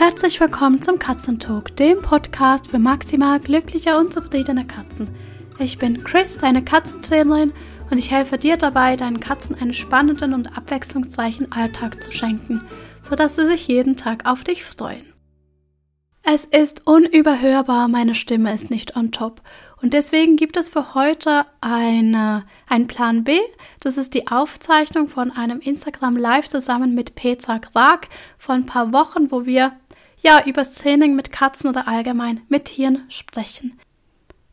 Herzlich willkommen zum Katzentalk, dem Podcast für maximal glückliche und zufriedene Katzen. Ich bin Chris, deine Katzentrainerin, und ich helfe dir dabei, deinen Katzen einen spannenden und abwechslungsreichen Alltag zu schenken, sodass sie sich jeden Tag auf dich freuen. Es ist unüberhörbar, meine Stimme ist nicht on top. Und deswegen gibt es für heute eine, einen Plan B. Das ist die Aufzeichnung von einem Instagram Live zusammen mit Petra Krag vor ein paar Wochen, wo wir ja über Training mit Katzen oder allgemein mit Tieren sprechen.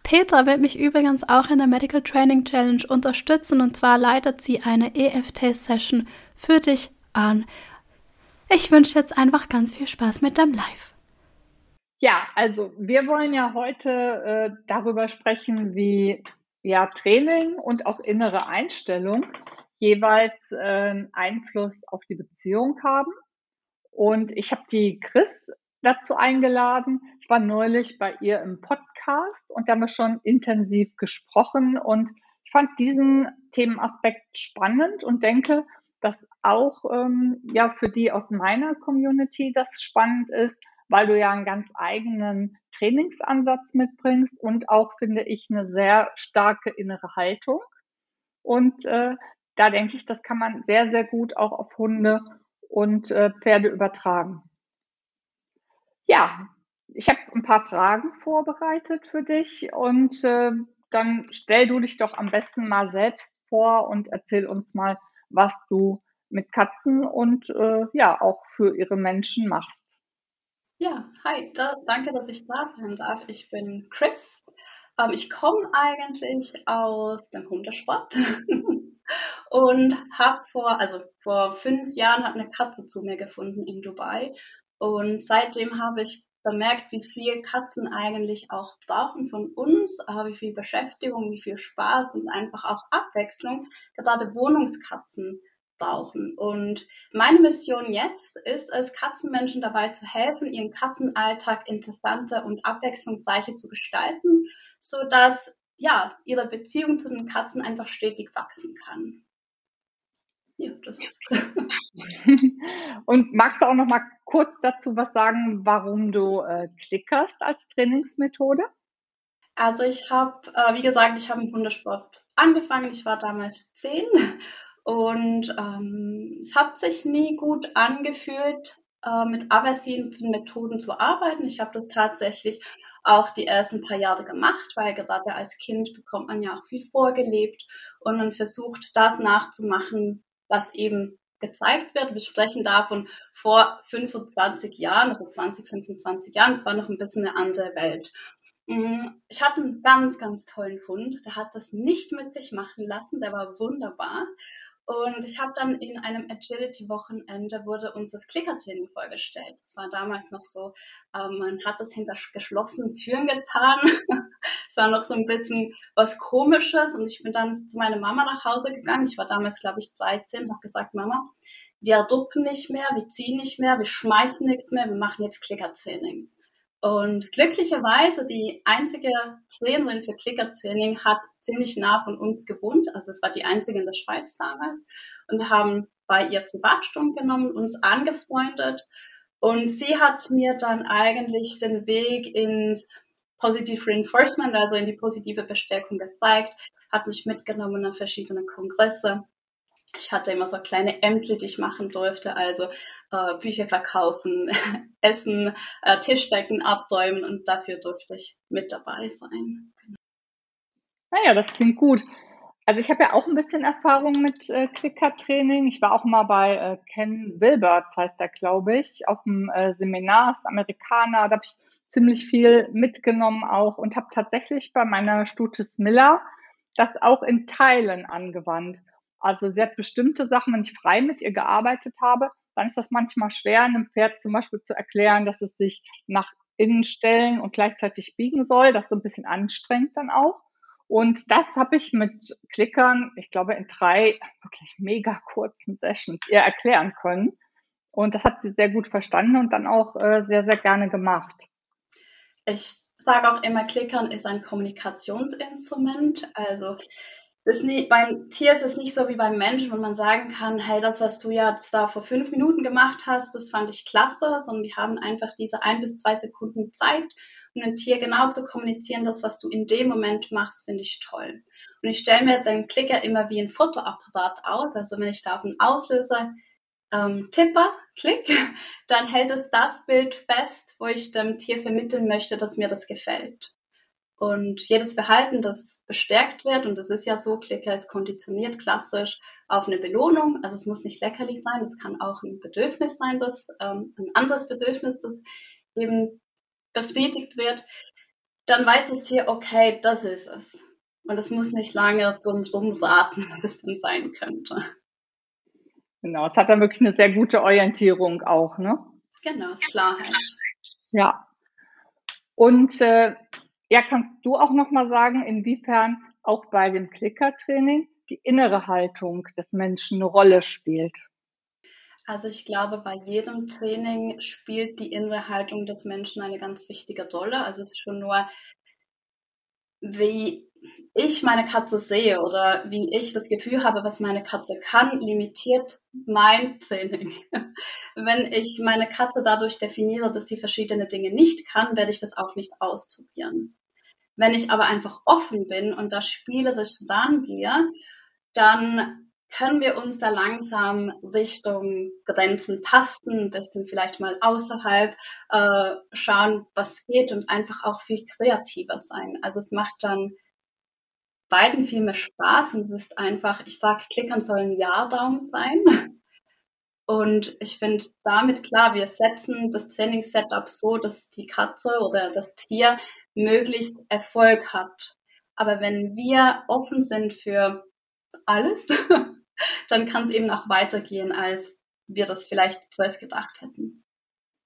Petra wird mich übrigens auch in der Medical Training Challenge unterstützen und zwar leitet sie eine EFT-Session für dich an. Ich wünsche jetzt einfach ganz viel Spaß mit dem Live. Ja, also wir wollen ja heute äh, darüber sprechen, wie ja Training und auch innere Einstellung jeweils äh, Einfluss auf die Beziehung haben. Und ich habe die Chris dazu eingeladen. Ich war neulich bei ihr im Podcast und da haben wir schon intensiv gesprochen und ich fand diesen Themenaspekt spannend und denke, dass auch ähm, ja für die aus meiner Community das spannend ist, weil du ja einen ganz eigenen Trainingsansatz mitbringst und auch, finde ich, eine sehr starke innere Haltung. Und äh, da denke ich, das kann man sehr, sehr gut auch auf Hunde und äh, Pferde übertragen. Ja, ich habe ein paar Fragen vorbereitet für dich und äh, dann stell du dich doch am besten mal selbst vor und erzähl uns mal, was du mit Katzen und äh, ja auch für ihre Menschen machst. Ja, hi, da, danke, dass ich da sein darf. Ich bin Chris. Ähm, ich komme eigentlich aus dem Hundesport und habe vor, also vor fünf Jahren hat eine Katze zu mir gefunden in Dubai. Und seitdem habe ich bemerkt, wie viel Katzen eigentlich auch brauchen von uns, wie viel Beschäftigung, wie viel Spaß und einfach auch Abwechslung. Gerade Wohnungskatzen brauchen. Und meine Mission jetzt ist es, Katzenmenschen dabei zu helfen, ihren Katzenalltag interessanter und abwechslungsreicher zu gestalten, so dass ja, ihre Beziehung zu den Katzen einfach stetig wachsen kann. Ja, das ist Und magst du auch noch mal kurz dazu was sagen, warum du äh, klickerst als Trainingsmethode? Also ich habe, äh, wie gesagt, ich habe im Hundesport angefangen. Ich war damals zehn und ähm, es hat sich nie gut angefühlt, äh, mit aversiven Methoden zu arbeiten. Ich habe das tatsächlich auch die ersten paar Jahre gemacht, weil gerade als Kind bekommt man ja auch viel vorgelebt und man versucht, das nachzumachen, was eben gezeigt wird. Wir sprechen davon vor 25 Jahren, also 20, 25 Jahren. Es war noch ein bisschen eine andere Welt. Mm, ich hatte einen ganz, ganz tollen Hund. Der hat das nicht mit sich machen lassen. Der war wunderbar. Und ich habe dann in einem Agility-Wochenende wurde uns das Clicker-Training vorgestellt. Es war damals noch so, ähm, man hat das hinter geschlossenen Türen getan. es war noch so ein bisschen was Komisches. Und ich bin dann zu meiner Mama nach Hause gegangen. Ich war damals, glaube ich, 13, habe gesagt, Mama, wir rupfen nicht mehr, wir ziehen nicht mehr, wir schmeißen nichts mehr, wir machen jetzt Clicker-Training. Und glücklicherweise die einzige Trainerin für Klickertraining hat ziemlich nah von uns gewohnt. Also es war die einzige in der Schweiz damals. Und wir haben bei ihr Privatstunden genommen, uns angefreundet. Und sie hat mir dann eigentlich den Weg ins Positive Reinforcement, also in die positive Bestärkung gezeigt, hat mich mitgenommen an verschiedene Kongresse ich hatte immer so kleine Ämter, die ich machen durfte, also äh, Bücher verkaufen, Essen, äh, Tischdecken abräumen und dafür durfte ich mit dabei sein. Naja, das klingt gut. Also ich habe ja auch ein bisschen Erfahrung mit äh, Clicker-Training. Ich war auch mal bei äh, Ken Wilberts, heißt er, glaube ich, auf dem äh, Seminar, ist Amerikaner. Da habe ich ziemlich viel mitgenommen auch und habe tatsächlich bei meiner Stute Smiller das auch in Teilen angewandt. Also sie hat bestimmte Sachen, wenn ich frei mit ihr gearbeitet habe, dann ist das manchmal schwer, einem Pferd zum Beispiel zu erklären, dass es sich nach innen stellen und gleichzeitig biegen soll. Das ist so ein bisschen anstrengend dann auch. Und das habe ich mit Klickern, ich glaube, in drei wirklich mega kurzen Sessions ihr erklären können. Und das hat sie sehr gut verstanden und dann auch äh, sehr, sehr gerne gemacht. Ich sage auch immer, Klickern ist ein Kommunikationsinstrument. Also das nie, beim Tier ist es nicht so wie beim Menschen, wo man sagen kann, hey, das, was du jetzt da vor fünf Minuten gemacht hast, das fand ich klasse, sondern wir haben einfach diese ein bis zwei Sekunden Zeit, um ein Tier genau zu kommunizieren, das, was du in dem Moment machst, finde ich toll. Und ich stelle mir den Klicker immer wie ein Fotoapparat aus, also wenn ich da auf einen Auslöser ähm, Tipper, klick, dann hält es das Bild fest, wo ich dem Tier vermitteln möchte, dass mir das gefällt. Und jedes Verhalten, das bestärkt wird, und das ist ja so, Klicker ist konditioniert klassisch auf eine Belohnung. Also es muss nicht leckerlich sein, es kann auch ein Bedürfnis sein, das, ähm, ein anderes Bedürfnis, das eben befriedigt wird. Dann weiß das Tier, okay, das ist es. Und es muss nicht lange zum raten, was es denn sein könnte. Genau, es hat dann wirklich eine sehr gute Orientierung auch, ne? Genau, ist Klarheit. Ja. Und äh, ja, kannst du auch nochmal sagen, inwiefern auch bei dem Klickertraining die innere Haltung des Menschen eine Rolle spielt? Also ich glaube, bei jedem Training spielt die innere Haltung des Menschen eine ganz wichtige Rolle. Also es ist schon nur, wie ich meine Katze sehe oder wie ich das Gefühl habe, was meine Katze kann, limitiert mein Training. Wenn ich meine Katze dadurch definiere, dass sie verschiedene Dinge nicht kann, werde ich das auch nicht ausprobieren. Wenn ich aber einfach offen bin und da spielerisch rangehe, dann können wir uns da langsam Richtung Grenzen tasten, ein bisschen vielleicht mal außerhalb äh, schauen, was geht und einfach auch viel kreativer sein. Also es macht dann beiden viel mehr Spaß und es ist einfach, ich sage, Klickern soll ein Ja-Daumen sein. Und ich finde damit klar, wir setzen das Trainingssetup so, dass die Katze oder das Tier möglichst Erfolg hat. Aber wenn wir offen sind für alles, dann kann es eben auch weitergehen, als wir das vielleicht zuerst gedacht hätten.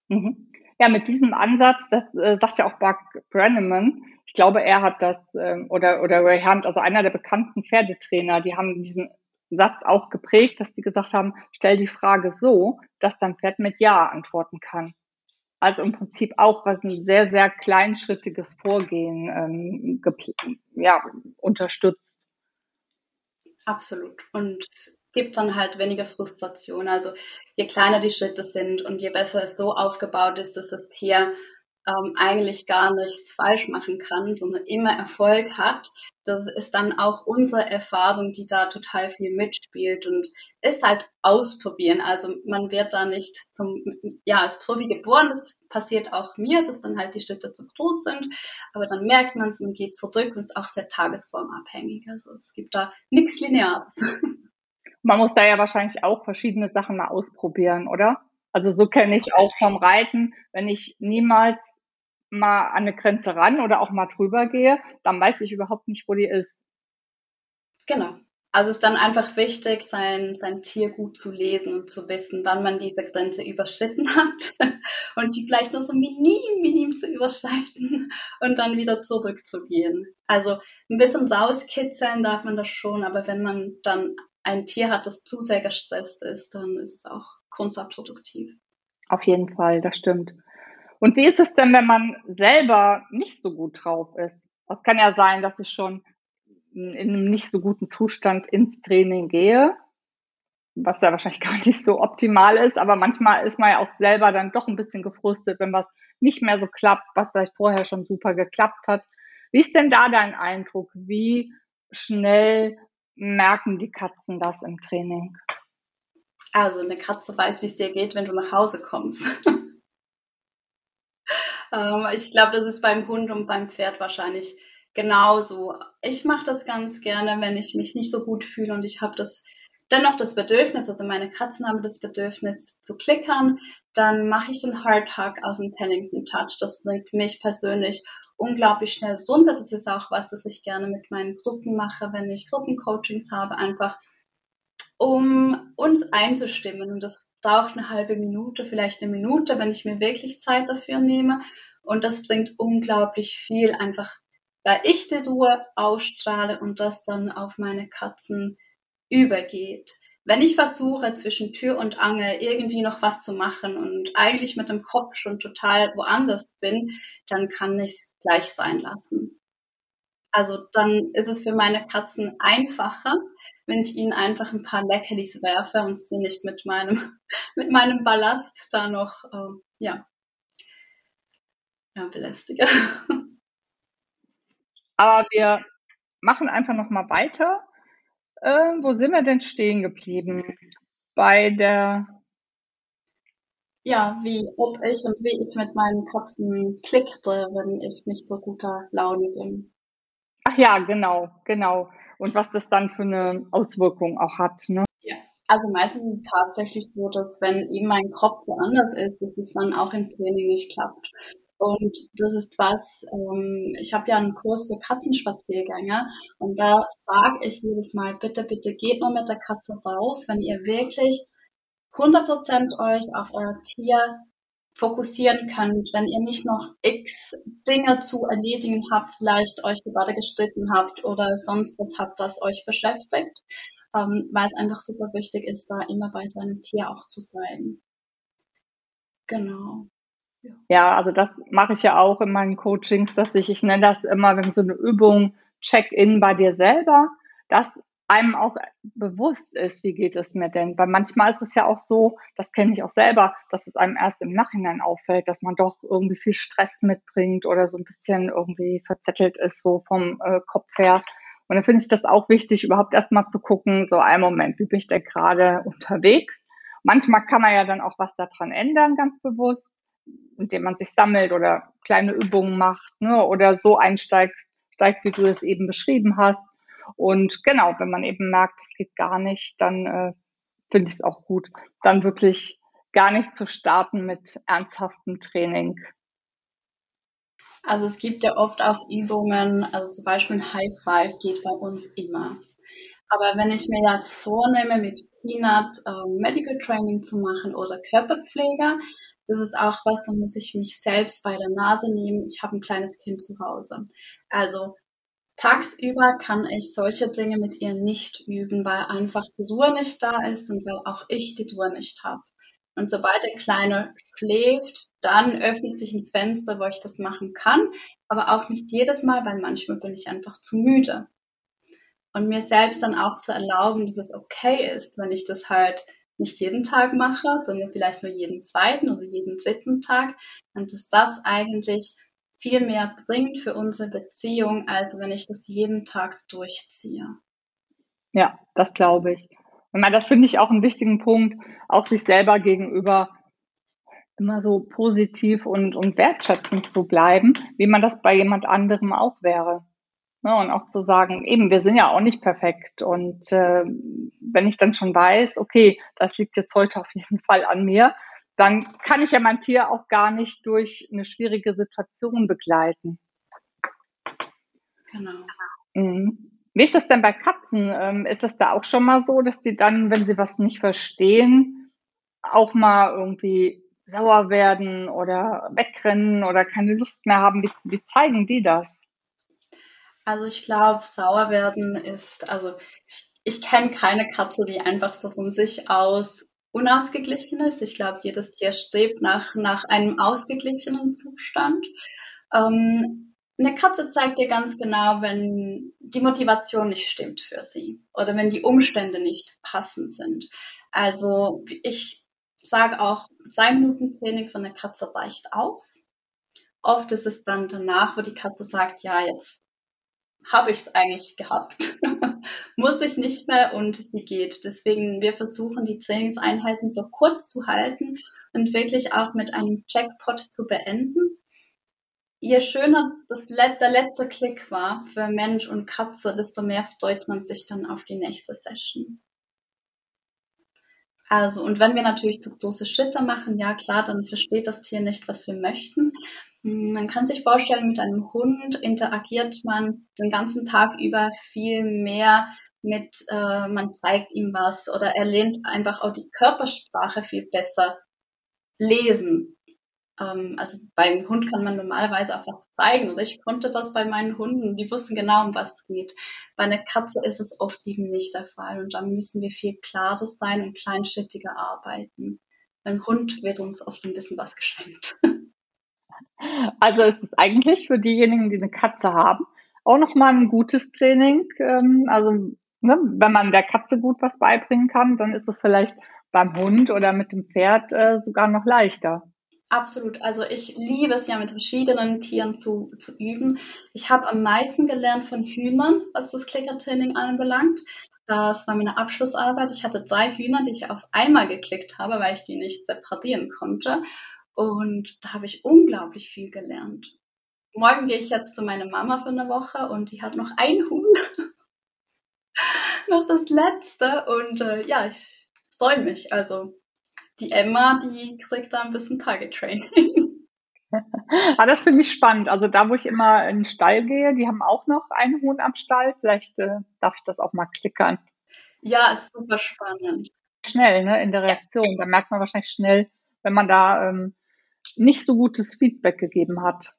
Mhm. Ja, mit diesem Ansatz, das äh, sagt ja auch Buck Brenneman, ich glaube, er hat das, ähm, oder, oder Ray Hunt, also einer der bekannten Pferdetrainer, die haben diesen Satz auch geprägt, dass die gesagt haben, stell die Frage so, dass dein Pferd mit Ja antworten kann. Also im Prinzip auch was ein sehr, sehr kleinschrittiges Vorgehen ähm, ja, unterstützt. Absolut. Und gibt dann halt weniger Frustration. Also je kleiner die Schritte sind und je besser es so aufgebaut ist, dass das Tier ähm, eigentlich gar nichts falsch machen kann, sondern immer Erfolg hat. Das ist dann auch unsere Erfahrung, die da total viel mitspielt und ist halt ausprobieren. Also man wird da nicht zum, ja, als Profi geboren. Das passiert auch mir, dass dann halt die Schritte zu groß sind. Aber dann merkt man es, man geht zurück und ist auch sehr tagesformabhängig. Also es gibt da nichts Lineares. Man muss da ja wahrscheinlich auch verschiedene Sachen mal ausprobieren, oder? Also so kenne ich auch vom Reiten, wenn ich niemals mal an eine Grenze ran oder auch mal drüber gehe, dann weiß ich überhaupt nicht, wo die ist. Genau. Also es ist dann einfach wichtig, sein, sein Tier gut zu lesen und zu wissen, wann man diese Grenze überschritten hat und die vielleicht nur so minim, minim zu überschreiten und dann wieder zurückzugehen. Also ein bisschen rauskitzeln darf man das schon, aber wenn man dann ein Tier hat, das zu sehr gestresst ist, dann ist es auch kontraproduktiv. Auf jeden Fall, das stimmt. Und wie ist es denn, wenn man selber nicht so gut drauf ist? Es kann ja sein, dass ich schon in einem nicht so guten Zustand ins Training gehe, was ja wahrscheinlich gar nicht so optimal ist, aber manchmal ist man ja auch selber dann doch ein bisschen gefrustet, wenn was nicht mehr so klappt, was vielleicht vorher schon super geklappt hat. Wie ist denn da dein Eindruck? Wie schnell merken die Katzen das im Training? Also eine Katze weiß, wie es dir geht, wenn du nach Hause kommst. ähm, ich glaube, das ist beim Hund und beim Pferd wahrscheinlich genauso. Ich mache das ganz gerne, wenn ich mich nicht so gut fühle und ich habe das dennoch das Bedürfnis, also meine Katzen haben das Bedürfnis zu klickern, dann mache ich den Hard Hug aus dem Tellington Touch. Das bringt mich persönlich unglaublich schnell runter. Das ist auch was, das ich gerne mit meinen Gruppen mache, wenn ich Gruppencoachings habe, einfach um uns einzustimmen. Und das braucht eine halbe Minute, vielleicht eine Minute, wenn ich mir wirklich Zeit dafür nehme. Und das bringt unglaublich viel, einfach weil ich die Ruhe ausstrahle und das dann auf meine Katzen übergeht. Wenn ich versuche, zwischen Tür und Angel irgendwie noch was zu machen und eigentlich mit dem Kopf schon total woanders bin, dann kann ich gleich sein lassen. Also dann ist es für meine Katzen einfacher, wenn ich ihnen einfach ein paar Leckerlis werfe und sie nicht mit meinem, mit meinem Ballast da noch, äh, ja, ja, belästige. Aber wir machen einfach noch mal weiter. Äh, wo sind wir denn stehen geblieben? Bei der ja, wie ob ich und wie ich mit meinen Katzen klickte, wenn ich nicht so guter Laune bin. Ach ja, genau, genau. Und was das dann für eine Auswirkung auch hat, ne? Ja. Also meistens ist es tatsächlich so, dass wenn eben mein Kopf woanders ist, dass es dann auch im Training nicht klappt. Und das ist was, ähm, ich habe ja einen Kurs für Katzenspaziergänge und da sage ich jedes Mal, bitte, bitte geht nur mit der Katze raus, wenn ihr wirklich 100% euch auf euer Tier fokussieren könnt, wenn ihr nicht noch x Dinge zu erledigen habt, vielleicht euch gerade gestritten habt oder sonst was habt, das euch beschäftigt, ähm, weil es einfach super wichtig ist, da immer bei seinem Tier auch zu sein. Genau. Ja, also das mache ich ja auch in meinen Coachings, dass ich, ich nenne das immer, wenn so eine Übung Check-in bei dir selber, dass einem auch bewusst ist, wie geht es mir denn? Weil manchmal ist es ja auch so, das kenne ich auch selber, dass es einem erst im Nachhinein auffällt, dass man doch irgendwie viel Stress mitbringt oder so ein bisschen irgendwie verzettelt ist, so vom äh, Kopf her. Und dann finde ich das auch wichtig, überhaupt erstmal zu gucken, so einen Moment, wie bin ich denn gerade unterwegs? Manchmal kann man ja dann auch was daran ändern, ganz bewusst, indem man sich sammelt oder kleine Übungen macht, ne, oder so einsteigt, steigt, wie du es eben beschrieben hast und genau, wenn man eben merkt, es geht gar nicht, dann äh, finde ich es auch gut, dann wirklich gar nicht zu starten mit ernsthaftem Training. Also es gibt ja oft auch Übungen, also zum Beispiel ein High Five geht bei uns immer. Aber wenn ich mir jetzt vornehme, mit Peanut äh, Medical Training zu machen oder Körperpflege, das ist auch was, da muss ich mich selbst bei der Nase nehmen. Ich habe ein kleines Kind zu Hause. Also Tagsüber kann ich solche Dinge mit ihr nicht üben, weil einfach die Ruhe nicht da ist und weil auch ich die Ruhe nicht habe. Und sobald der Kleine schläft, dann öffnet sich ein Fenster, wo ich das machen kann, aber auch nicht jedes Mal, weil manchmal bin ich einfach zu müde. Und mir selbst dann auch zu erlauben, dass es okay ist, wenn ich das halt nicht jeden Tag mache, sondern vielleicht nur jeden zweiten oder jeden dritten Tag, und dass das eigentlich viel mehr bringt für unsere Beziehung, als wenn ich das jeden Tag durchziehe. Ja, das glaube ich. Und das finde ich auch einen wichtigen Punkt, auch sich selber gegenüber immer so positiv und, und wertschätzend zu bleiben, wie man das bei jemand anderem auch wäre. Ne, und auch zu sagen, eben, wir sind ja auch nicht perfekt. Und äh, wenn ich dann schon weiß, okay, das liegt jetzt heute auf jeden Fall an mir, dann kann ich ja mein Tier auch gar nicht durch eine schwierige Situation begleiten. Genau. Mhm. Wie ist das denn bei Katzen? Ähm, ist es da auch schon mal so, dass die dann, wenn sie was nicht verstehen, auch mal irgendwie sauer werden oder wegrennen oder keine Lust mehr haben? Wie, wie zeigen die das? Also ich glaube, sauer werden ist, also ich, ich kenne keine Katze, die einfach so von sich aus Unausgeglichenes. Ich glaube, jedes Tier strebt nach, nach einem ausgeglichenen Zustand. Ähm, eine Katze zeigt dir ganz genau, wenn die Motivation nicht stimmt für sie oder wenn die Umstände nicht passend sind. Also ich sage auch, zwei Minuten Training von der Katze reicht aus. Oft ist es dann danach, wo die Katze sagt, ja, jetzt habe ich es eigentlich gehabt, muss ich nicht mehr und sie geht. Deswegen, wir versuchen die Trainingseinheiten so kurz zu halten und wirklich auch mit einem Jackpot zu beenden. Je schöner das, der letzte Klick war für Mensch und Katze, desto mehr freut man sich dann auf die nächste Session. Also, und wenn wir natürlich zu große Schritte machen, ja klar, dann versteht das Tier nicht, was wir möchten. Man kann sich vorstellen, mit einem Hund interagiert man den ganzen Tag über viel mehr mit, äh, man zeigt ihm was oder er lernt einfach auch die Körpersprache viel besser lesen. Ähm, also beim Hund kann man normalerweise auch was zeigen oder ich konnte das bei meinen Hunden, die wussten genau, um was es geht. Bei einer Katze ist es oft eben nicht der Fall und da müssen wir viel klarer sein und kleinschrittiger arbeiten. Beim Hund wird uns oft ein bisschen was geschenkt. Also ist es eigentlich für diejenigen, die eine Katze haben, auch nochmal ein gutes Training. Ähm, also ne, wenn man der Katze gut was beibringen kann, dann ist es vielleicht beim Hund oder mit dem Pferd äh, sogar noch leichter. Absolut. Also ich liebe es ja mit verschiedenen Tieren zu, zu üben. Ich habe am meisten gelernt von Hühnern, was das Klickertraining anbelangt. Das war meine Abschlussarbeit. Ich hatte drei Hühner, die ich auf einmal geklickt habe, weil ich die nicht separatieren konnte. Und da habe ich unglaublich viel gelernt. Morgen gehe ich jetzt zu meiner Mama für eine Woche und die hat noch ein Huhn. noch das letzte. Und äh, ja, ich freue mich. Also die Emma, die kriegt da ein bisschen Target Training. ah, das finde ich spannend. Also da, wo ich immer in den Stall gehe, die haben auch noch einen Huhn am Stall. Vielleicht äh, darf ich das auch mal klickern. Ja, ist super spannend. Schnell, ne, in der Reaktion. Da merkt man wahrscheinlich schnell, wenn man da ähm, nicht so gutes Feedback gegeben hat.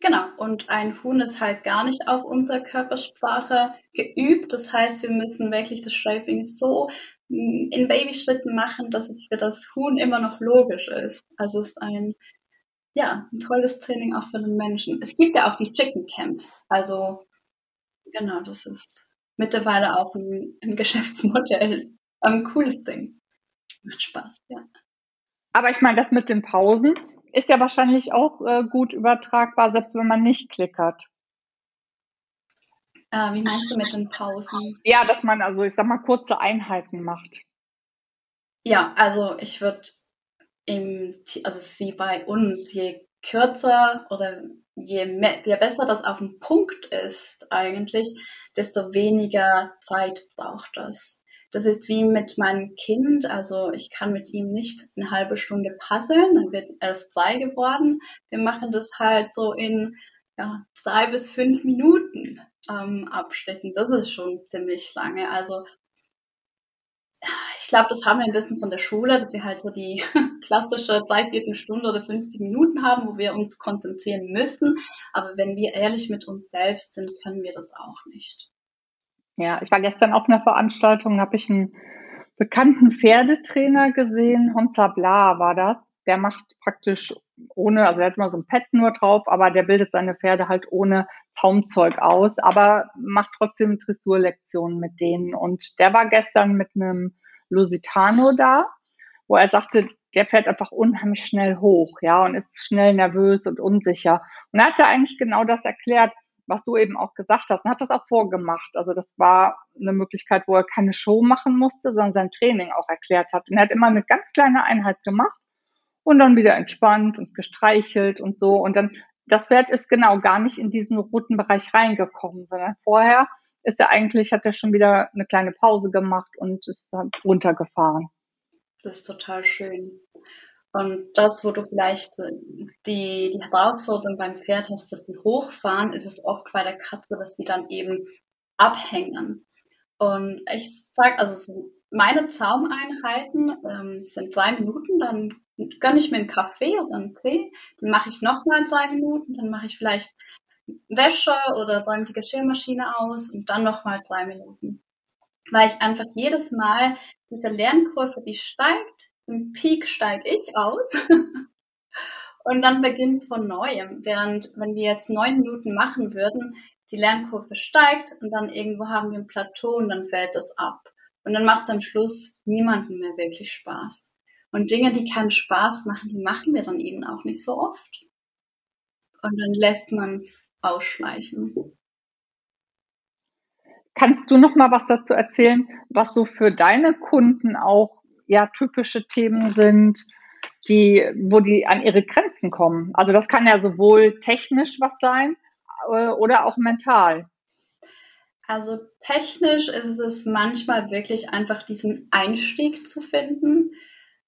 Genau, und ein Huhn ist halt gar nicht auf unserer Körpersprache geübt. Das heißt, wir müssen wirklich das Shaping so in Babyschritten machen, dass es für das Huhn immer noch logisch ist. Also es ist ein, ja, ein tolles Training auch für den Menschen. Es gibt ja auch die Chicken Camps. Also genau, das ist mittlerweile auch ein, ein Geschäftsmodell. Ein cooles Ding. Macht Spaß, ja. Aber ich meine, das mit den Pausen ist ja wahrscheinlich auch äh, gut übertragbar, selbst wenn man nicht klickert. Äh, wie meinst du mit den Pausen? Ja, dass man also, ich sag mal, kurze Einheiten macht. Ja, also ich würde im, also es ist wie bei uns, je kürzer oder je, mehr, je besser das auf den Punkt ist eigentlich, desto weniger Zeit braucht das. Das ist wie mit meinem Kind, also ich kann mit ihm nicht eine halbe Stunde puzzeln, dann wird erst zwei geworden. Wir machen das halt so in ja, drei bis fünf Minuten ähm, Abschnitten. Das ist schon ziemlich lange. Also ich glaube, das haben wir ein bisschen von der Schule, dass wir halt so die klassische Dreiviertelstunde oder 50 Minuten haben, wo wir uns konzentrieren müssen. Aber wenn wir ehrlich mit uns selbst sind, können wir das auch nicht. Ja, ich war gestern auf einer Veranstaltung, habe ich einen bekannten Pferdetrainer gesehen, Honza Bla war das. Der macht praktisch ohne, also er hat immer so ein Pad nur drauf, aber der bildet seine Pferde halt ohne Zaumzeug aus, aber macht trotzdem Dressurlektionen mit denen. Und der war gestern mit einem Lusitano da, wo er sagte, der fährt einfach unheimlich schnell hoch, ja, und ist schnell nervös und unsicher. Und er hat da eigentlich genau das erklärt, was du eben auch gesagt hast, und hat das auch vorgemacht. Also das war eine Möglichkeit, wo er keine Show machen musste, sondern sein Training auch erklärt hat. Und er hat immer eine ganz kleine Einheit gemacht und dann wieder entspannt und gestreichelt und so. Und dann, das Pferd ist genau gar nicht in diesen roten Bereich reingekommen, sondern vorher ist er eigentlich, hat er schon wieder eine kleine Pause gemacht und ist dann runtergefahren. Das ist total schön. Und das, wo du vielleicht äh, die, die Herausforderung beim Pferd hast, dass sie hochfahren, ist es oft bei der Katze, dass sie dann eben abhängen. Und ich sag, also so meine Zaumeinheiten ähm, sind drei Minuten, dann gönne ich mir einen Kaffee oder einen Tee, dann mache ich nochmal drei Minuten, dann mache ich vielleicht Wäsche oder räume die Geschirrmaschine aus und dann nochmal drei Minuten. Weil ich einfach jedes Mal diese Lernkurve, die steigt, im Peak steige ich aus und dann beginnt es von neuem. Während wenn wir jetzt neun Minuten machen würden, die Lernkurve steigt und dann irgendwo haben wir ein Plateau und dann fällt es ab. Und dann macht es am Schluss niemandem mehr wirklich Spaß. Und Dinge, die keinen Spaß machen, die machen wir dann eben auch nicht so oft. Und dann lässt man es ausschleichen. Kannst du noch mal was dazu erzählen, was so für deine Kunden auch ja typische Themen sind, die, wo die an ihre Grenzen kommen? Also das kann ja sowohl technisch was sein äh, oder auch mental. Also technisch ist es manchmal wirklich einfach diesen Einstieg zu finden,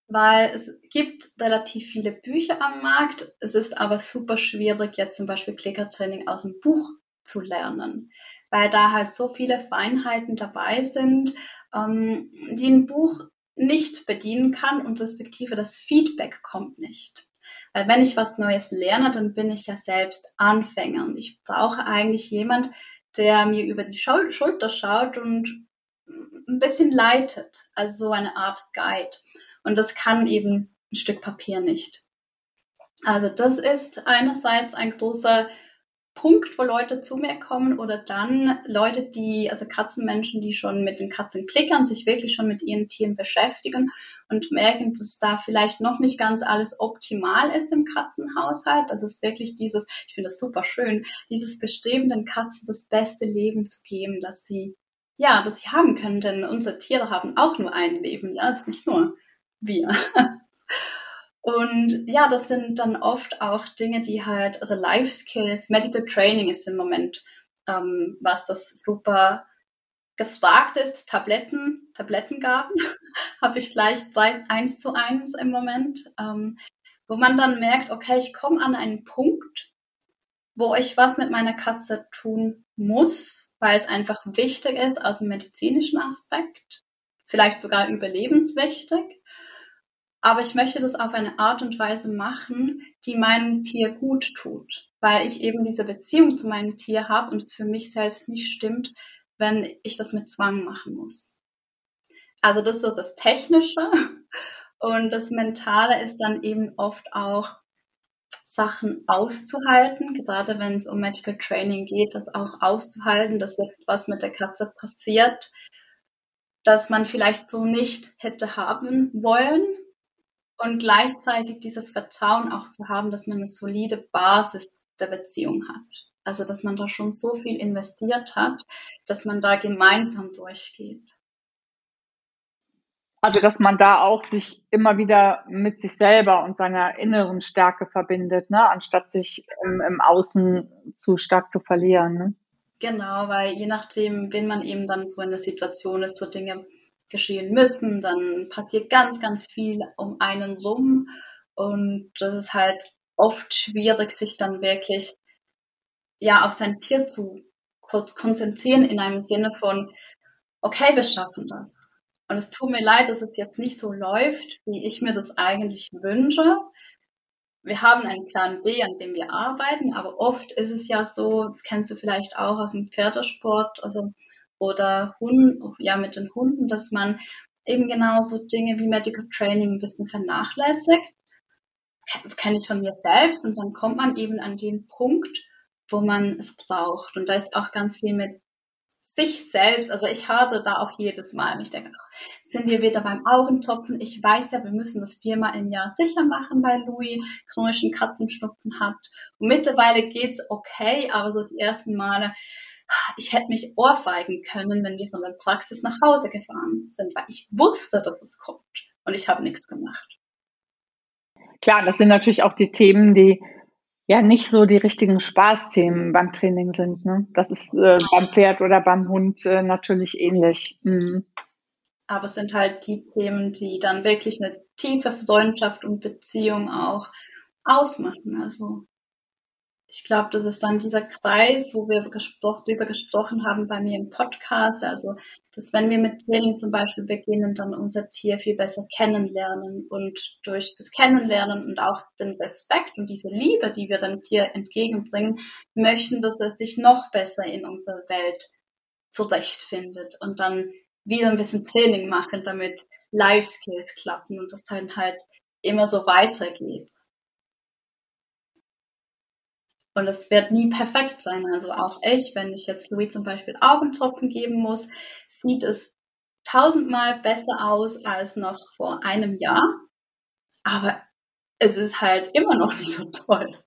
weil es gibt relativ viele Bücher am Markt. Es ist aber super schwierig, jetzt zum Beispiel Klickertraining aus dem Buch zu lernen, weil da halt so viele Feinheiten dabei sind, ähm, die ein Buch nicht bedienen kann und respektive das Feedback kommt nicht. Weil wenn ich was Neues lerne, dann bin ich ja selbst Anfänger und ich brauche eigentlich jemand, der mir über die Schulter schaut und ein bisschen leitet, also so eine Art Guide. Und das kann eben ein Stück Papier nicht. Also das ist einerseits ein großer Punkt, wo Leute zu mir kommen oder dann Leute, die, also Katzenmenschen, die schon mit den Katzen klickern, sich wirklich schon mit ihren Tieren beschäftigen und merken, dass da vielleicht noch nicht ganz alles optimal ist im Katzenhaushalt. Das ist wirklich dieses, ich finde das super schön, dieses Bestreben, den Katzen das beste Leben zu geben, dass sie, ja, dass sie haben können, denn unsere Tiere haben auch nur ein Leben, ja, ist nicht nur wir. Und ja, das sind dann oft auch Dinge, die halt, also Life Skills, Medical Training ist im Moment, ähm, was das super gefragt ist. Tabletten, Tablettengaben habe ich gleich eins zu eins im Moment, ähm, wo man dann merkt, okay, ich komme an einen Punkt, wo ich was mit meiner Katze tun muss, weil es einfach wichtig ist aus dem medizinischen Aspekt, vielleicht sogar überlebenswichtig aber ich möchte das auf eine Art und Weise machen, die meinem Tier gut tut, weil ich eben diese Beziehung zu meinem Tier habe und es für mich selbst nicht stimmt, wenn ich das mit Zwang machen muss. Also das ist so das Technische. Und das Mentale ist dann eben oft auch Sachen auszuhalten, gerade wenn es um Medical Training geht, das auch auszuhalten, dass jetzt was mit der Katze passiert, dass man vielleicht so nicht hätte haben wollen, und gleichzeitig dieses Vertrauen auch zu haben, dass man eine solide Basis der Beziehung hat. Also, dass man da schon so viel investiert hat, dass man da gemeinsam durchgeht. Also, dass man da auch sich immer wieder mit sich selber und seiner inneren Stärke verbindet, ne? anstatt sich im, im Außen zu stark zu verlieren. Ne? Genau, weil je nachdem, wenn man eben dann so in der Situation ist, wo Dinge geschehen müssen, dann passiert ganz, ganz viel um einen rum und das ist halt oft schwierig, sich dann wirklich ja auf sein Tier zu konzentrieren in einem Sinne von, okay, wir schaffen das. Und es tut mir leid, dass es jetzt nicht so läuft, wie ich mir das eigentlich wünsche. Wir haben einen Plan B, an dem wir arbeiten, aber oft ist es ja so, das kennst du vielleicht auch aus dem Pferdesport, also oder Hund, ja, mit den Hunden, dass man eben genau so Dinge wie Medical Training ein bisschen vernachlässigt. Kenne ich von mir selbst und dann kommt man eben an den Punkt, wo man es braucht. Und da ist auch ganz viel mit sich selbst, also ich habe da auch jedes Mal, ich denke, ach, sind wir wieder beim Augentopfen. Ich weiß ja, wir müssen das viermal im Jahr sicher machen, weil Louis chronischen Katzenschnupfen hat. Und mittlerweile geht's okay, aber so die ersten Male ich hätte mich ohrfeigen können, wenn wir von der Praxis nach Hause gefahren sind, weil ich wusste, dass es kommt und ich habe nichts gemacht. Klar, das sind natürlich auch die Themen, die ja nicht so die richtigen Spaßthemen beim Training sind. Ne? Das ist äh, beim Pferd oder beim Hund äh, natürlich ähnlich. Mhm. Aber es sind halt die Themen, die dann wirklich eine tiefe Freundschaft und Beziehung auch ausmachen. Also ich glaube, das ist dann dieser Kreis, wo wir gespro darüber gesprochen haben bei mir im Podcast. Also, dass wenn wir mit Training zum Beispiel beginnen, dann unser Tier viel besser kennenlernen und durch das Kennenlernen und auch den Respekt und diese Liebe, die wir dem Tier entgegenbringen, möchten, dass es sich noch besser in unserer Welt zurechtfindet und dann wieder ein bisschen Training machen, damit Life Skills klappen und das dann halt immer so weitergeht. Und es wird nie perfekt sein. Also auch ich, wenn ich jetzt Louis zum Beispiel Augentropfen geben muss, sieht es tausendmal besser aus als noch vor einem Jahr. Aber es ist halt immer noch nicht so toll.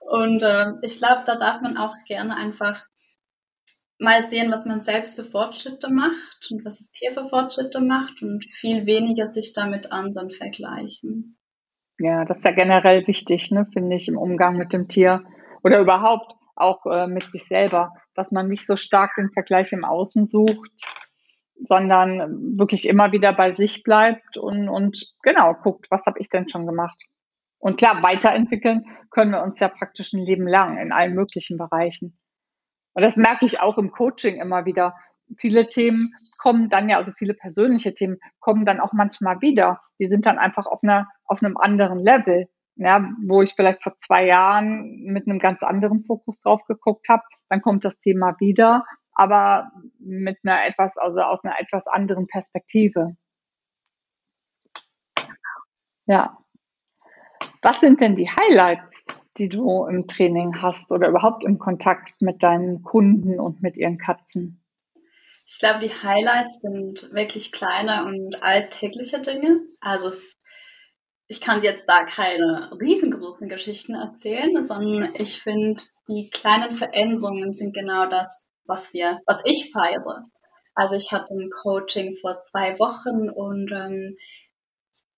Und äh, ich glaube, da darf man auch gerne einfach mal sehen, was man selbst für Fortschritte macht und was das Tier für Fortschritte macht und viel weniger sich damit anderen vergleichen. Ja, das ist ja generell wichtig, ne, finde ich, im Umgang mit dem Tier oder überhaupt auch äh, mit sich selber, dass man nicht so stark den Vergleich im Außen sucht, sondern wirklich immer wieder bei sich bleibt und, und genau guckt, was habe ich denn schon gemacht. Und klar, weiterentwickeln können wir uns ja praktisch ein Leben lang in allen möglichen Bereichen. Und das merke ich auch im Coaching immer wieder viele Themen kommen dann ja, also viele persönliche Themen kommen dann auch manchmal wieder. Die sind dann einfach auf einer, auf einem anderen Level. Ja, wo ich vielleicht vor zwei Jahren mit einem ganz anderen Fokus drauf geguckt habe, dann kommt das Thema wieder, aber mit einer etwas, also aus einer etwas anderen Perspektive. Ja. Was sind denn die Highlights die du im Training hast oder überhaupt im Kontakt mit deinen Kunden und mit ihren Katzen? Ich glaube, die Highlights sind wirklich kleine und alltägliche Dinge. Also es, ich kann jetzt da keine riesengroßen Geschichten erzählen, sondern ich finde, die kleinen Veränderungen sind genau das, was wir, was ich feiere. Also ich hatte ein Coaching vor zwei Wochen und ähm,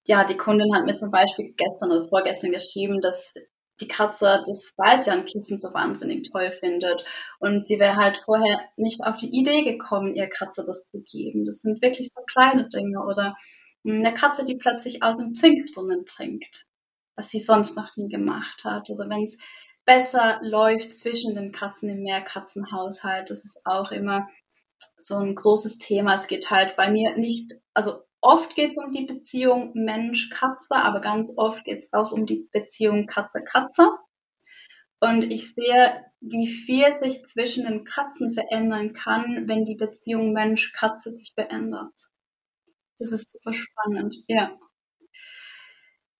ja, die Kundin hat mir zum Beispiel gestern oder vorgestern geschrieben, dass die Katze das Waldjernkissen so wahnsinnig toll findet. Und sie wäre halt vorher nicht auf die Idee gekommen, ihr Katze das zu geben. Das sind wirklich so kleine Dinge. Oder eine Katze, die plötzlich aus dem Trinkbrunnen trinkt, was sie sonst noch nie gemacht hat. Also wenn es besser läuft zwischen den Katzen im Mehrkatzenhaushalt, das ist auch immer so ein großes Thema. Es geht halt bei mir nicht, also Oft geht es um die Beziehung Mensch-Katze, aber ganz oft geht es auch um die Beziehung Katze-Katze. Und ich sehe, wie viel sich zwischen den Katzen verändern kann, wenn die Beziehung Mensch-Katze sich verändert. Das ist super spannend, ja.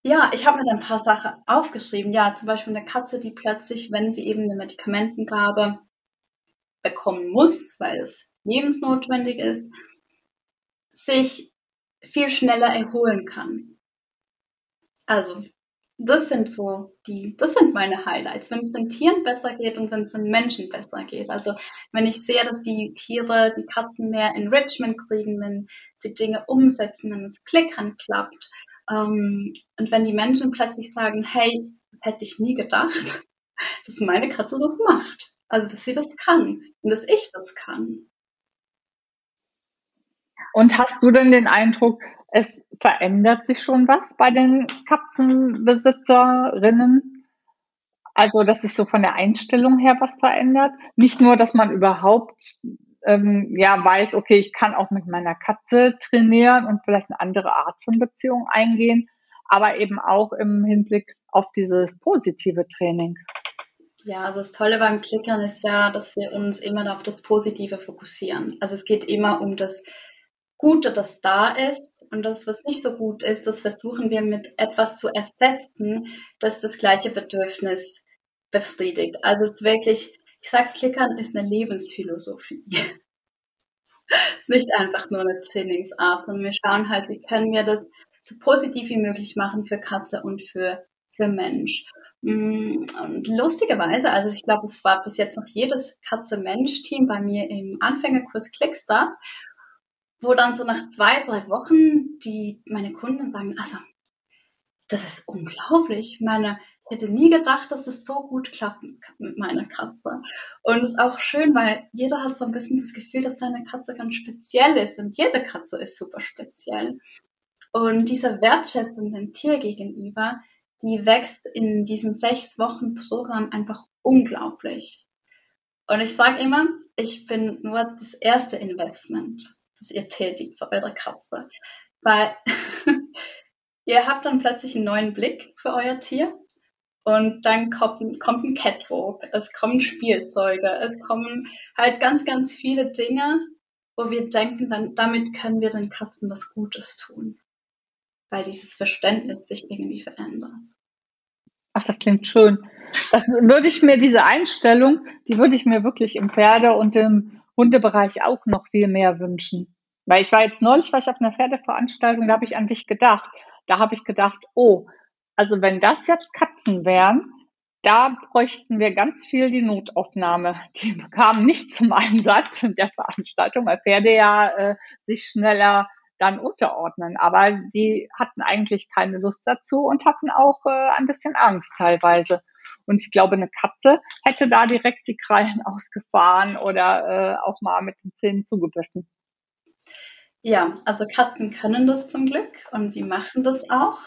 Ja, ich habe mir dann ein paar Sachen aufgeschrieben. Ja, zum Beispiel eine Katze, die plötzlich, wenn sie eben eine Medikamentengabe bekommen muss, weil es lebensnotwendig ist, sich viel schneller erholen kann. Also, das sind so die, das sind meine Highlights, wenn es den Tieren besser geht und wenn es den Menschen besser geht. Also, wenn ich sehe, dass die Tiere, die Katzen mehr Enrichment kriegen, wenn sie Dinge umsetzen, wenn es klickern klappt. Ähm, und wenn die Menschen plötzlich sagen, hey, das hätte ich nie gedacht, dass meine Katze das macht. Also, dass sie das kann und dass ich das kann. Und hast du denn den Eindruck, es verändert sich schon was bei den Katzenbesitzerinnen? Also, dass sich so von der Einstellung her was verändert? Nicht nur, dass man überhaupt ähm, ja weiß, okay, ich kann auch mit meiner Katze trainieren und vielleicht eine andere Art von Beziehung eingehen, aber eben auch im Hinblick auf dieses positive Training. Ja, also das Tolle beim Klickern ist ja, dass wir uns immer auf das Positive fokussieren. Also es geht immer um das Gute, das da ist und das, was nicht so gut ist, das versuchen wir mit etwas zu ersetzen, das das gleiche Bedürfnis befriedigt. Also es ist wirklich, ich sage, Klickern ist eine Lebensphilosophie. es ist nicht einfach nur eine Trainingsart, sondern wir schauen halt, wie können wir das so positiv wie möglich machen für Katze und für, für Mensch. Mm, und lustigerweise, also ich glaube, es war bis jetzt noch jedes Katze-Mensch-Team bei mir im Anfängerkurs Clickstart wo dann so nach zwei, drei Wochen die meine Kunden sagen, also das ist unglaublich. Meine, ich hätte nie gedacht, dass das so gut klappt mit meiner Katze. Und es ist auch schön, weil jeder hat so ein bisschen das Gefühl, dass seine Katze ganz speziell ist und jede Katze ist super speziell. Und diese Wertschätzung dem Tier gegenüber, die wächst in diesem sechs Wochen Programm einfach unglaublich. Und ich sage immer, ich bin nur das erste Investment das ihr tätigt für eure Katze. Weil ihr habt dann plötzlich einen neuen Blick für euer Tier und dann kommt, kommt ein Catwalk, es kommen Spielzeuge, es kommen halt ganz, ganz viele Dinge, wo wir denken, dann, damit können wir den Katzen was Gutes tun. Weil dieses Verständnis sich irgendwie verändert. Ach, das klingt schön. Das würde ich mir, diese Einstellung, die würde ich mir wirklich im Pferde- und im Hundebereich auch noch viel mehr wünschen. Weil ich war jetzt neulich, war ich auf einer Pferdeveranstaltung, da habe ich an dich gedacht. Da habe ich gedacht, oh, also wenn das jetzt Katzen wären, da bräuchten wir ganz viel die Notaufnahme. Die kamen nicht zum Einsatz in der Veranstaltung, weil Pferde ja äh, sich schneller dann unterordnen. Aber die hatten eigentlich keine Lust dazu und hatten auch äh, ein bisschen Angst teilweise. Und ich glaube, eine Katze hätte da direkt die Krallen ausgefahren oder äh, auch mal mit den Zähnen zugebissen. Ja, also Katzen können das zum Glück und sie machen das auch.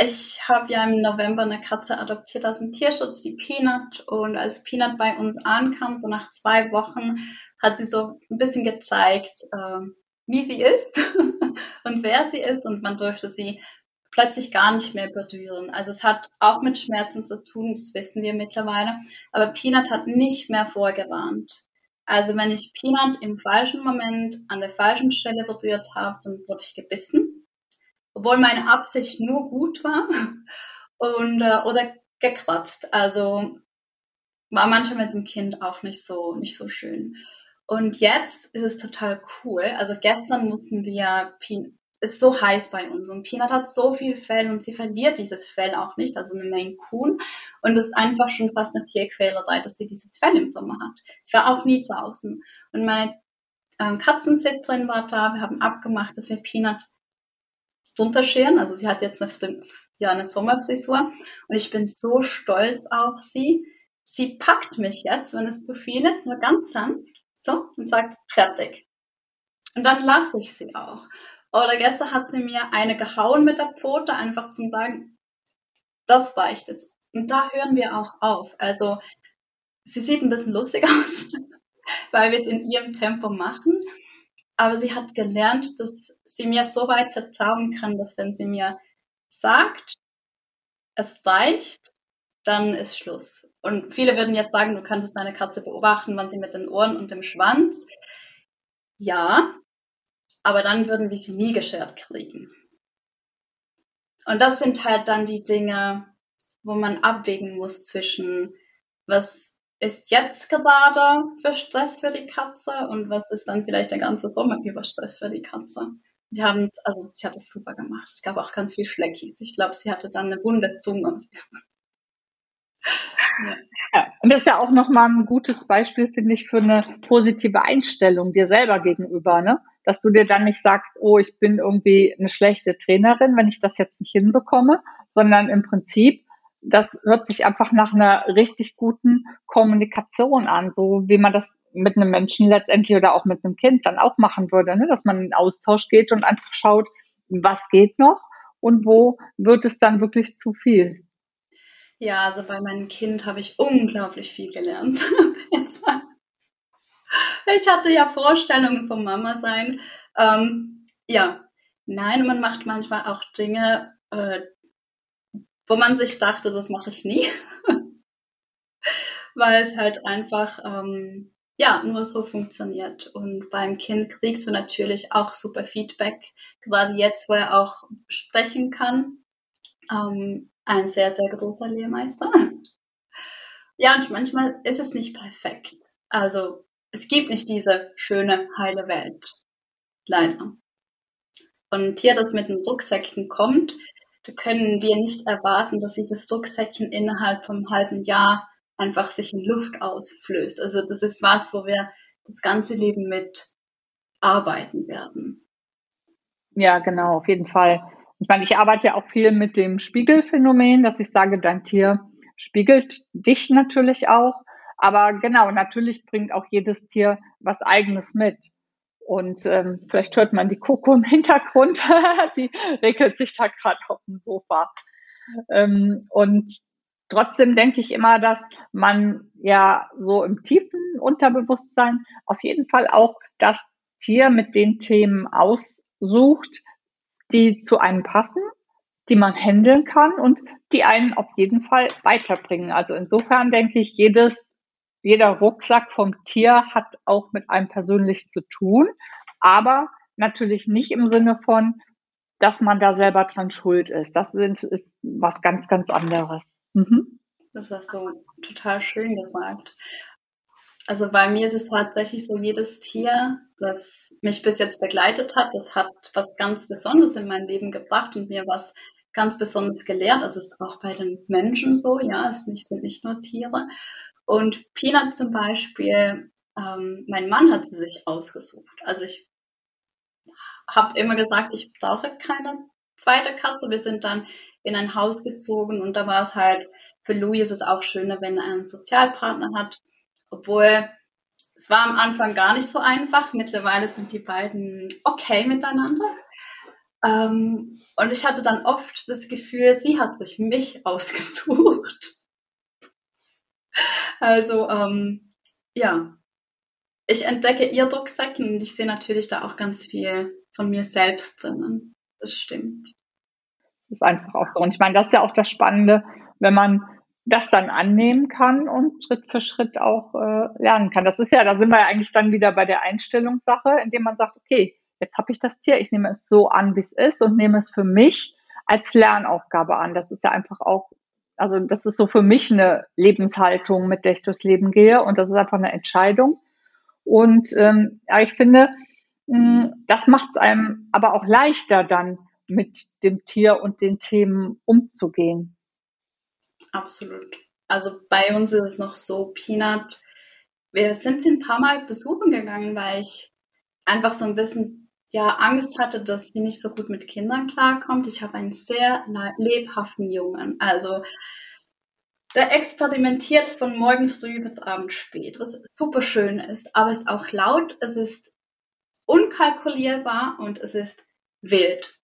Ich habe ja im November eine Katze adoptiert aus dem Tierschutz, die Peanut. Und als Peanut bei uns ankam, so nach zwei Wochen, hat sie so ein bisschen gezeigt, äh, wie sie ist und wer sie ist. Und man durfte sie plötzlich gar nicht mehr berühren. Also es hat auch mit Schmerzen zu tun, das wissen wir mittlerweile. Aber Peanut hat nicht mehr vorgewarnt. Also wenn ich Peanut im falschen Moment an der falschen Stelle berührt habe, dann wurde ich gebissen. Obwohl meine Absicht nur gut war. Und, äh, oder gekratzt. Also war manchmal mit dem Kind auch nicht so, nicht so schön. Und jetzt ist es total cool. Also gestern mussten wir, ist so heiß bei uns und Peanut hat so viel Fell und sie verliert dieses Fell auch nicht, also eine Maine Coon. Und es ist einfach schon fast eine Tierquälerei, dass sie dieses Fell im Sommer hat. Es war auch nie draußen. Und meine ähm, Katzensitzerin war da, wir haben abgemacht, dass wir Peanut drunter scheren. Also sie hat jetzt eine, ja, eine Sommerfrisur und ich bin so stolz auf sie. Sie packt mich jetzt, wenn es zu viel ist, nur ganz sanft, so, und sagt, fertig. Und dann lasse ich sie auch. Oder gestern hat sie mir eine gehauen mit der Pfote, einfach zum sagen, das reicht jetzt. Und da hören wir auch auf. Also, sie sieht ein bisschen lustig aus, weil wir es in ihrem Tempo machen. Aber sie hat gelernt, dass sie mir so weit vertrauen kann, dass wenn sie mir sagt, es reicht, dann ist Schluss. Und viele würden jetzt sagen, du könntest deine Katze beobachten, wann sie mit den Ohren und dem Schwanz. Ja, aber dann würden wir sie nie geschert kriegen. Und das sind halt dann die Dinge, wo man abwägen muss zwischen, was ist jetzt gerade für Stress für die Katze und was ist dann vielleicht der ganze Sommer über Stress für die Katze. Wir haben es, also sie hat es super gemacht. Es gab auch ganz viel Schleckis. Ich glaube, sie hatte dann eine wunde Zunge. Ja, und das ist ja auch nochmal ein gutes Beispiel, finde ich, für eine positive Einstellung dir selber gegenüber, ne? Dass du dir dann nicht sagst, oh, ich bin irgendwie eine schlechte Trainerin, wenn ich das jetzt nicht hinbekomme, sondern im Prinzip, das hört sich einfach nach einer richtig guten Kommunikation an, so wie man das mit einem Menschen letztendlich oder auch mit einem Kind dann auch machen würde, ne? dass man in Austausch geht und einfach schaut, was geht noch und wo wird es dann wirklich zu viel. Ja, also bei meinem Kind habe ich unglaublich viel gelernt. ich hatte ja Vorstellungen vom Mama sein. Ähm, ja, nein, man macht manchmal auch Dinge, äh, wo man sich dachte, das mache ich nie. Weil es halt einfach, ähm, ja, nur so funktioniert. Und beim Kind kriegst du natürlich auch super Feedback, gerade jetzt, wo er auch sprechen kann. Ähm, ein sehr, sehr großer Lehrmeister. Ja, und manchmal ist es nicht perfekt. Also es gibt nicht diese schöne, heile Welt. Leider. Und hier das mit den Rucksäcken kommt, da können wir nicht erwarten, dass dieses Rucksäckchen innerhalb vom halben Jahr einfach sich in Luft ausflößt. Also das ist was, wo wir das ganze Leben mit arbeiten werden. Ja, genau, auf jeden Fall. Ich meine, ich arbeite ja auch viel mit dem Spiegelphänomen, dass ich sage, dein Tier spiegelt dich natürlich auch. Aber genau, natürlich bringt auch jedes Tier was eigenes mit. Und ähm, vielleicht hört man die Koko im Hintergrund, die regelt sich da gerade auf dem Sofa. Ähm, und trotzdem denke ich immer, dass man ja so im tiefen Unterbewusstsein auf jeden Fall auch das Tier mit den Themen aussucht, die zu einem passen, die man handeln kann und die einen auf jeden Fall weiterbringen. Also insofern denke ich, jedes, jeder Rucksack vom Tier hat auch mit einem persönlich zu tun, aber natürlich nicht im Sinne von, dass man da selber dran schuld ist. Das ist, ist was ganz, ganz anderes. Mhm. Das hast du total schön gesagt. Also bei mir ist es tatsächlich so, jedes Tier, das mich bis jetzt begleitet hat, das hat was ganz Besonderes in mein Leben gebracht und mir was ganz Besonderes gelehrt. Das ist auch bei den Menschen so, ja, es sind nicht nur Tiere. Und Peanut zum Beispiel, ähm, mein Mann hat sie sich ausgesucht. Also ich habe immer gesagt, ich brauche keine zweite Katze. Wir sind dann in ein Haus gezogen und da war es halt, für Louis ist es auch schöner, wenn er einen Sozialpartner hat, obwohl es war am Anfang gar nicht so einfach. Mittlerweile sind die beiden okay miteinander. Ähm, und ich hatte dann oft das Gefühl, sie hat sich mich ausgesucht. Also, ähm, ja, ich entdecke ihr Rucksäckchen und ich sehe natürlich da auch ganz viel von mir selbst drinnen. Das stimmt. Das ist einfach auch so. Und ich meine, das ist ja auch das Spannende, wenn man das dann annehmen kann und Schritt für Schritt auch äh, lernen kann. Das ist ja, da sind wir ja eigentlich dann wieder bei der Einstellungssache, indem man sagt, okay, jetzt habe ich das Tier, ich nehme es so an, wie es ist und nehme es für mich als Lernaufgabe an. Das ist ja einfach auch Also das ist so für mich eine Lebenshaltung, mit der ich durchs Leben gehe und das ist einfach eine Entscheidung. Und ähm, ja, ich finde, mh, mm, das macht es einem aber auch leichter dann mit dem Tier und den Themen umzugehen. Absolut. Also bei uns ist es noch so, Peanut, wir sind sie ein paar Mal besuchen gegangen, weil ich einfach so ein bisschen ja, Angst hatte, dass sie nicht so gut mit Kindern klarkommt. Ich habe einen sehr lebhaften Jungen. Also der experimentiert von morgen früh bis abend spät, was super schön ist, aber es ist auch laut, es ist unkalkulierbar und es ist wild.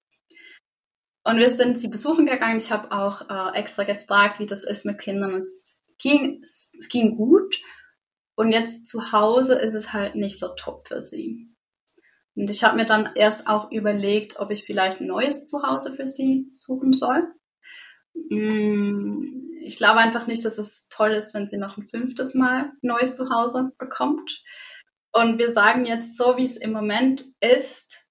Und wir sind sie besuchen gegangen. Ich habe auch äh, extra gefragt, wie das ist mit Kindern. Es ging, es ging gut. Und jetzt zu Hause ist es halt nicht so top für sie. Und ich habe mir dann erst auch überlegt, ob ich vielleicht ein neues Zuhause für sie suchen soll. Mm, ich glaube einfach nicht, dass es toll ist, wenn sie noch ein fünftes Mal ein neues Zuhause bekommt. Und wir sagen jetzt so, wie es im Moment ist,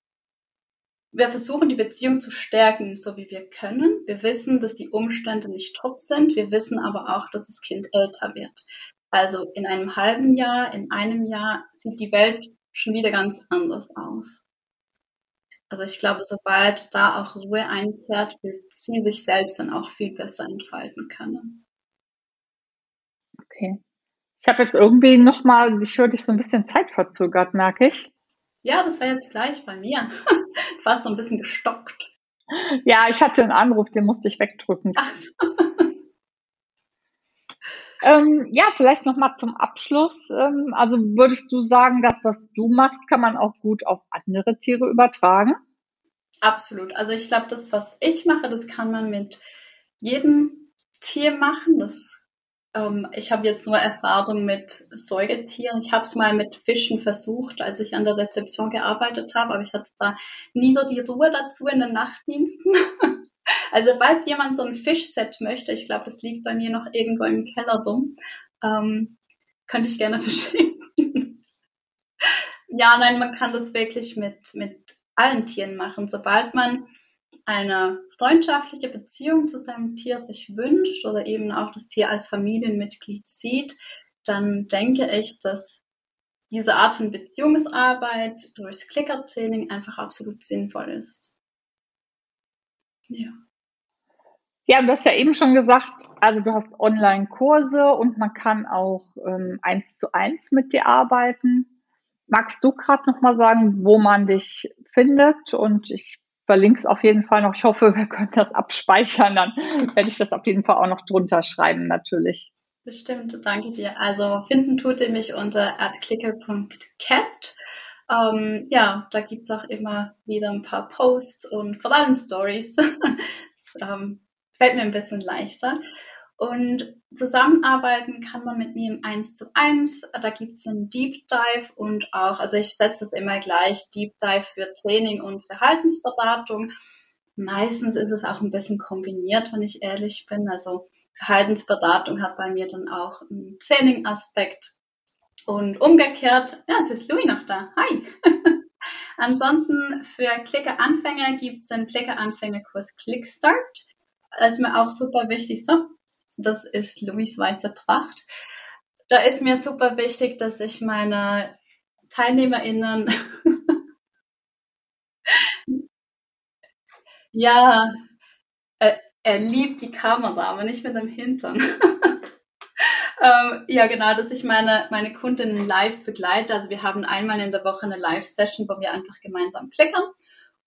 wir versuchen die Beziehung zu stärken, so wie wir können. Wir wissen, dass die Umstände nicht top sind. Wir wissen aber auch, dass das Kind älter wird. Also in einem halben Jahr, in einem Jahr sieht die Welt schon wieder ganz anders aus. Also ich glaube, sobald da auch Ruhe einkehrt, wird sie sich selbst dann auch viel besser entfalten können. Okay. Ich habe jetzt irgendwie nochmal, ich höre dich so ein bisschen zeitverzögert, merke ich. Ja, das war jetzt gleich bei mir. Du warst so ein bisschen gestockt. Ja, ich hatte einen Anruf, den musste ich wegdrücken. Ach so. Ähm, ja, vielleicht nochmal zum Abschluss. Ähm, also würdest du sagen, das, was du machst, kann man auch gut auf andere Tiere übertragen? Absolut. Also ich glaube, das, was ich mache, das kann man mit jedem Tier machen. Das ähm, ich habe jetzt nur Erfahrung mit Säugetieren. Ich habe es mal mit Fischen versucht, als ich an der Rezeption gearbeitet habe, aber ich hatte da nie so die Ruhe dazu in den Nachtdiensten. also falls jemand so ein Fischset möchte, ich glaube, das liegt bei mir noch irgendwo im Keller dumm, ähm, könnte ich gerne verschicken. ja, nein, man kann das wirklich mit, mit allen Tieren machen. Sobald man eine freundschaftliche Beziehung zu seinem Tier sich wünscht oder eben auch das Tier als Familienmitglied sieht, dann denke ich, dass diese Art von Beziehungsarbeit durchs Klickertraining einfach absolut sinnvoll ist. Ja. Ja, du hast ja eben schon gesagt, also du hast Online-Kurse und man kann auch ähm, eins zu eins mit dir arbeiten. Magst du gerade noch mal sagen, wo man dich findet? Und ich verlinke es auf jeden Fall noch. Ich hoffe, wir können das abspeichern. Dann werde ich das auf jeden Fall auch noch drunter schreiben, natürlich. Bestimmt, danke dir. Also finden tut ihr mich unter adclicker.cat. Ähm, ja, da gibt es auch immer wieder ein paar Posts und vor allem Stories. ähm, fällt mir ein bisschen leichter. Und zusammenarbeiten kann man mit mir im 1 zu 1. Da gibt es einen Deep Dive und auch, also ich setze es immer gleich, Deep Dive für Training und Verhaltensberatung. Meistens ist es auch ein bisschen kombiniert, wenn ich ehrlich bin. Also Verhaltensberatung hat bei mir dann auch einen Training-Aspekt. Und umgekehrt, ja, jetzt ist Louis noch da. Hi! Ansonsten für Klicker-Anfänger gibt es den Klicker-Anfänger-Kurs Clickstart. Das ist mir auch super wichtig. So, das ist Louis Weiße Pracht. Da ist mir super wichtig, dass ich meine TeilnehmerInnen ja, er, er, liebt die Kamera, aber nicht mit dem Hintern. ähm, ja, genau, dass ich meine, meine Kundinnen live begleite. Also wir haben einmal in der Woche eine Live-Session, wo wir einfach gemeinsam klickern.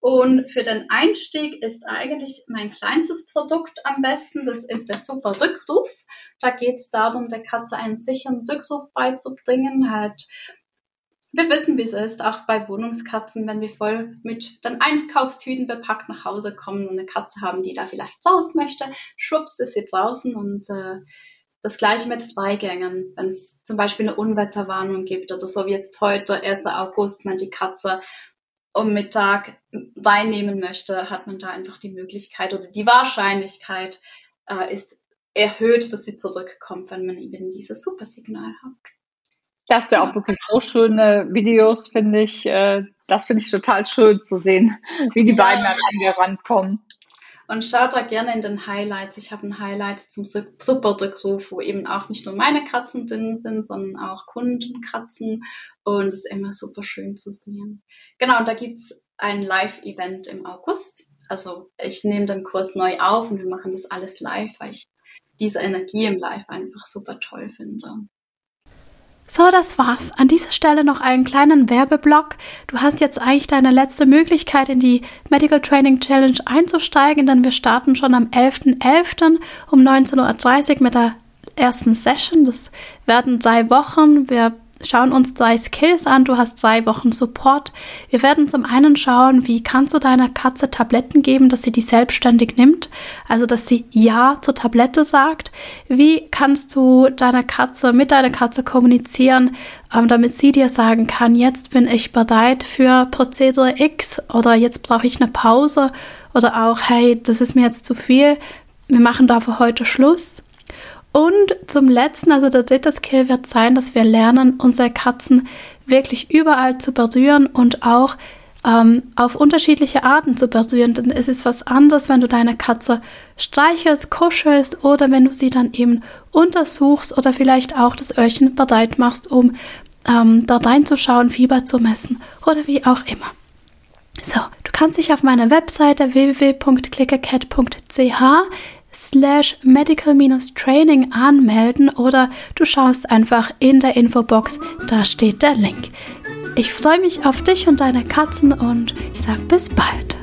Und für den Einstieg ist eigentlich mein kleinstes Produkt am besten. Das ist der Super Rückruf. Da geht es darum, der Katze einen sicheren Rückruf beizubringen. Halt, wir wissen, wie es ist, auch bei Wohnungskatzen, wenn wir voll mit den Einkaufstüten bepackt nach Hause kommen und eine Katze haben, die da vielleicht raus möchte. Schwupps ist sie draußen und äh, das gleiche mit Freigängen. Wenn es zum Beispiel eine Unwetterwarnung gibt oder so wie jetzt heute, 1. August, wenn die Katze um Mittag reinnehmen möchte, hat man da einfach die Möglichkeit oder die Wahrscheinlichkeit äh, ist erhöht, dass sie zurückkommt, wenn man eben dieses Supersignal hat. Das hast ja auch wirklich so schöne Videos, finde ich. Äh, das finde ich total schön zu sehen, wie die ja. beiden an mir rankommen. Und schaut da gerne in den Highlights. Ich habe ein Highlight zum Supporter-Ruf, wo eben auch nicht nur meine Katzen drin sind, sondern auch Kundenkatzen. Und es ist immer super schön zu sehen. Genau, und da gibt's ein Live-Event im August. Also ich nehme den Kurs neu auf und wir machen das alles live, weil ich diese Energie im Live einfach super toll finde. So, das war's. An dieser Stelle noch einen kleinen Werbeblock. Du hast jetzt eigentlich deine letzte Möglichkeit, in die Medical Training Challenge einzusteigen, denn wir starten schon am 11.11. .11. um 19.30 Uhr mit der ersten Session. Das werden drei Wochen. Wir schauen uns drei Skills an. Du hast zwei Wochen Support. Wir werden zum einen schauen, wie kannst du deiner Katze Tabletten geben, dass sie die selbstständig nimmt, also dass sie Ja zur Tablette sagt. Wie kannst du deiner Katze, mit deiner Katze kommunizieren, ähm, damit sie dir sagen kann, jetzt bin ich bereit für Prozedere X oder jetzt brauche ich eine Pause oder auch, hey, das ist mir jetzt zu viel, wir machen dafür heute Schluss. Und zum letzten, also der dritte Skill wird sein, dass wir lernen, unsere Katzen wirklich überall zu berühren und auch ähm, auf unterschiedliche Arten zu berühren. Denn es ist was anderes, wenn du deine Katze streichelst, kuschelst oder wenn du sie dann eben untersuchst oder vielleicht auch das Öhrchen bereit machst, um ähm, da reinzuschauen, Fieber zu messen oder wie auch immer. So, du kannst dich auf meiner Webseite www.clickercat.ch slash medical-training anmelden oder du schaust einfach in der Infobox, da steht der Link. Ich freue mich auf dich und deine Katzen und ich sage bis bald.